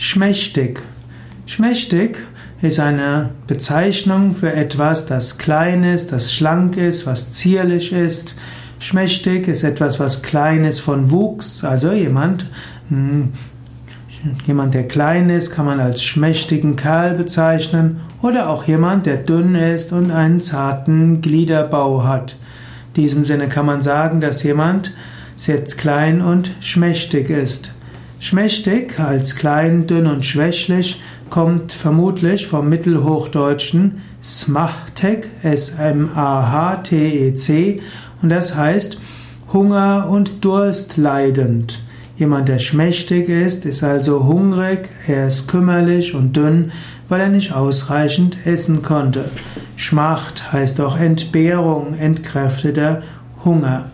Schmächtig. Schmächtig ist eine Bezeichnung für etwas, das klein ist, das schlank ist, was zierlich ist. Schmächtig ist etwas, was klein ist von Wuchs, also jemand, hm, jemand, der klein ist, kann man als schmächtigen Kerl bezeichnen oder auch jemand, der dünn ist und einen zarten Gliederbau hat. In diesem Sinne kann man sagen, dass jemand sehr klein und schmächtig ist. Schmächtig als klein, dünn und schwächlich kommt vermutlich vom Mittelhochdeutschen Smachtec, S-M-A-H-T-E-C, und das heißt Hunger und Durst leidend. Jemand, der schmächtig ist, ist also hungrig, er ist kümmerlich und dünn, weil er nicht ausreichend essen konnte. Schmacht heißt auch Entbehrung, entkräfteter Hunger.